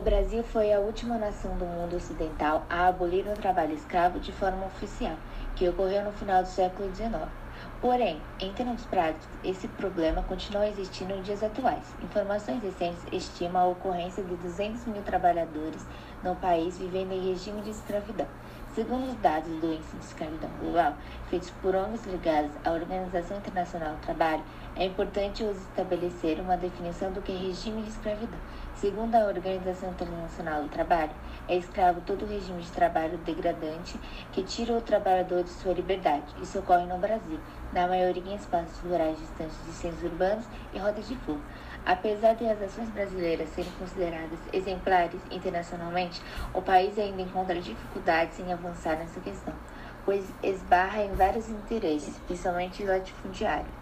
Brasil foi a última nação do mundo ocidental a abolir o trabalho escravo de forma oficial, que ocorreu no final do século XIX. Porém, em termos práticos, esse problema continua existindo em dias atuais. Informações recentes estimam a ocorrência de 200 mil trabalhadores no país vivendo em regime de escravidão. Segundo os dados do Índice de Escravidão Global, feitos por ONGs ligadas à Organização Internacional do Trabalho, é importante estabelecer uma definição do que é regime de escravidão. Segundo a Organização Internacional do Trabalho, é escravo todo regime de trabalho degradante que tira o trabalhador de sua liberdade. Isso ocorre no Brasil, na maioria em espaços rurais distantes de centros urbanos e rodas de fogo. Apesar de as ações brasileiras serem consideradas exemplares internacionalmente, o país ainda encontra dificuldades em avançar nessa questão, pois esbarra em vários interesses, principalmente latifundiários.